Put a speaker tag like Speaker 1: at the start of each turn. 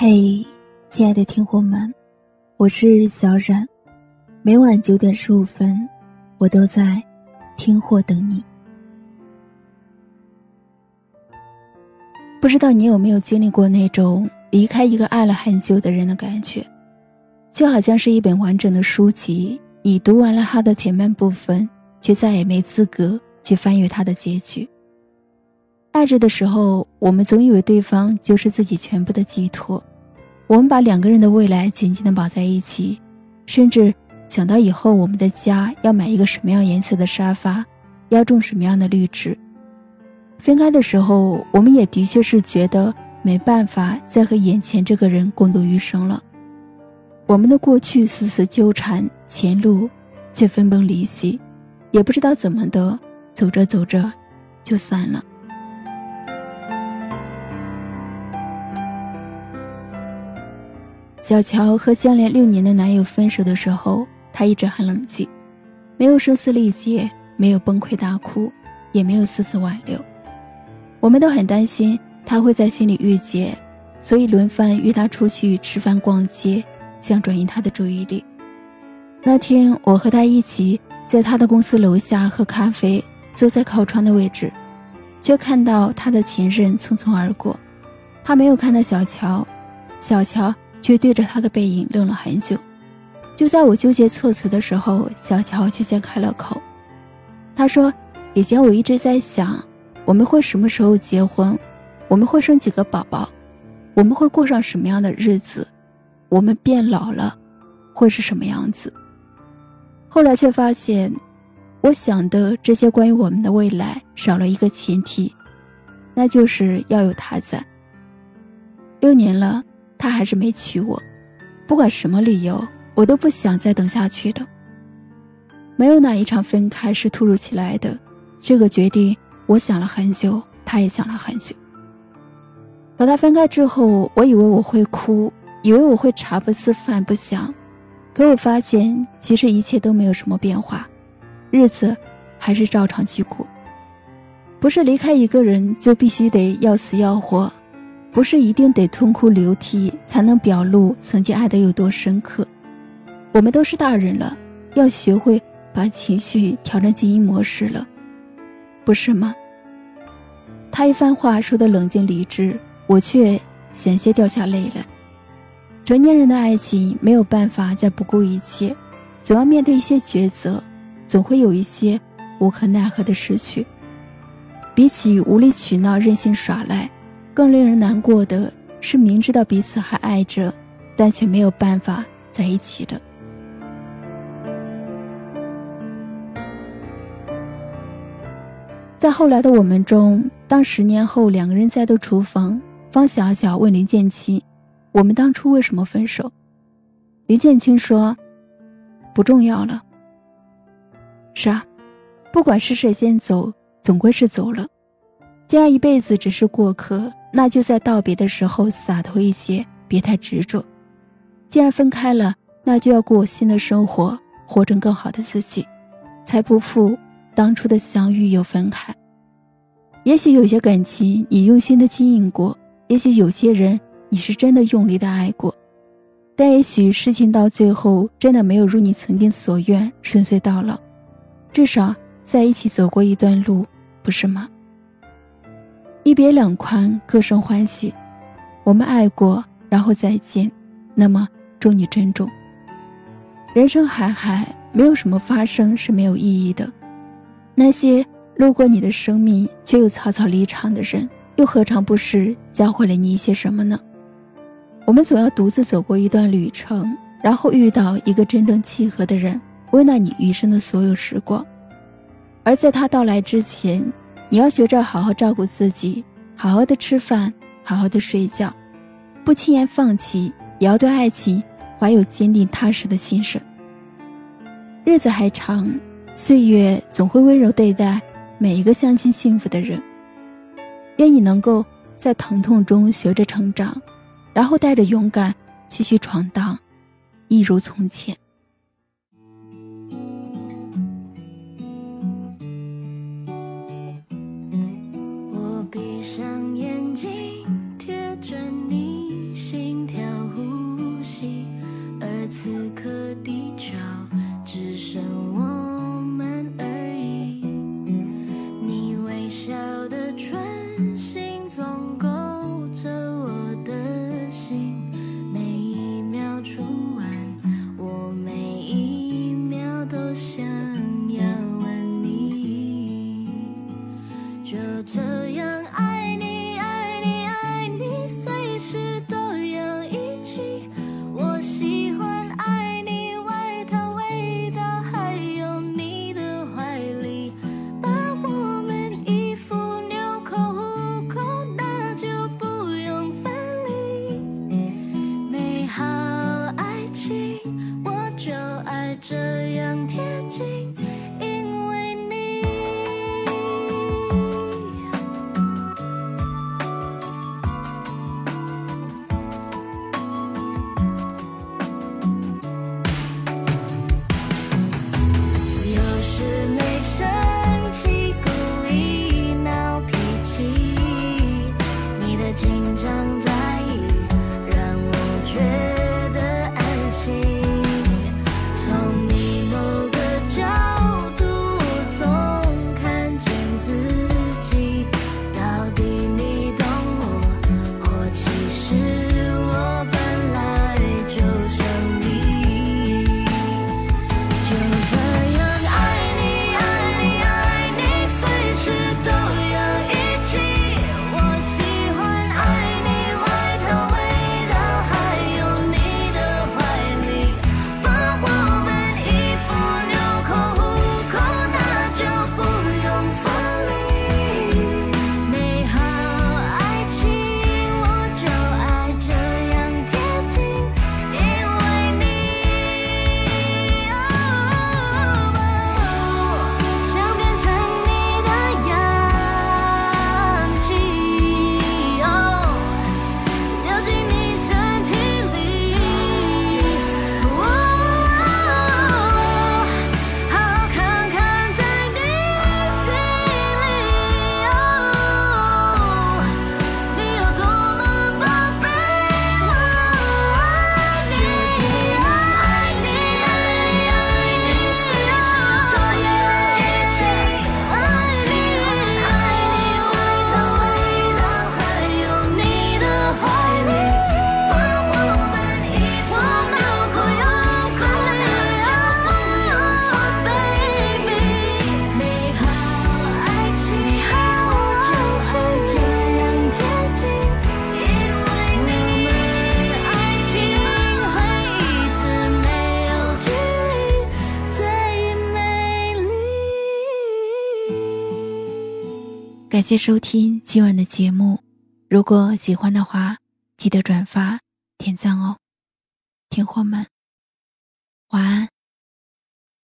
Speaker 1: 嘿，亲爱的听众们，我是小冉，每晚九点十五分，我都在听货等你。不知道你有没有经历过那种离开一个爱了很久的人的感觉？就好像是一本完整的书籍，你读完了它的前半部分，却再也没资格去翻阅它的结局。爱着的时候，我们总以为对方就是自己全部的寄托，我们把两个人的未来紧紧的绑在一起，甚至想到以后我们的家要买一个什么样颜色的沙发，要种什么样的绿植。分开的时候，我们也的确是觉得没办法再和眼前这个人共度余生了。我们的过去死死纠缠，前路却分崩离析，也不知道怎么的，走着走着就散了。小乔和相恋六年的男友分手的时候，她一直很冷静，没有声嘶力竭，没有崩溃大哭，也没有丝丝挽留。我们都很担心他会在心里郁结，所以轮番约他出去吃饭、逛街，想转移他的注意力。那天，我和他一起在他的公司楼下喝咖啡，坐在靠窗的位置，却看到他的前任匆匆而过。他没有看到小乔，小乔。却对着他的背影愣了很久。就在我纠结措辞的时候，小乔却先开了口。他说：“以前我一直在想，我们会什么时候结婚？我们会生几个宝宝？我们会过上什么样的日子？我们变老了，会是什么样子？”后来却发现，我想的这些关于我们的未来，少了一个前提，那就是要有他在。六年了。他还是没娶我，不管什么理由，我都不想再等下去的。没有哪一场分开是突如其来的，这个决定我想了很久，他也想了很久。和他分开之后，我以为我会哭，以为我会茶不思饭不想，可我发现其实一切都没有什么变化，日子还是照常去过。不是离开一个人就必须得要死要活。不是一定得痛哭流涕才能表露曾经爱的有多深刻，我们都是大人了，要学会把情绪调成静音模式了，不是吗？他一番话说的冷静理智，我却险些掉下泪来。成年人的爱情没有办法再不顾一切，总要面对一些抉择，总会有一些无可奈何的失去。比起无理取闹、任性耍赖。更令人难过的是，明知道彼此还爱着，但却没有办法在一起的。在后来的我们中，当十年后两个人再度厨房，方小小问林建清：“我们当初为什么分手？”林建清说：“不重要了。”是啊，不管是谁先走，总归是走了。既然一辈子只是过客。那就在道别的时候洒脱一些，别太执着。既然分开了，那就要过新的生活，活成更好的自己，才不负当初的相遇又分开。也许有些感情你用心的经营过，也许有些人你是真的用力的爱过，但也许事情到最后真的没有如你曾经所愿顺遂到老。至少在一起走过一段路，不是吗？一别两宽，各生欢喜。我们爱过，然后再见。那么，祝你珍重。人生海海，没有什么发生是没有意义的。那些路过你的生命却又草草离场的人，又何尝不是教会了你一些什么呢？我们总要独自走过一段旅程，然后遇到一个真正契合的人，温暖你余生的所有时光。而在他到来之前，你要学着好好照顾自己，好好的吃饭，好好的睡觉，不轻言放弃，也要对爱情怀有坚定踏实的心神。日子还长，岁月总会温柔对待每一个相亲幸福的人。愿你能够在疼痛中学着成长，然后带着勇敢继续闯荡，一如从前。
Speaker 2: 着你。
Speaker 1: 感谢收听今晚的节目，如果喜欢的话，记得转发点赞哦，听货们，晚安。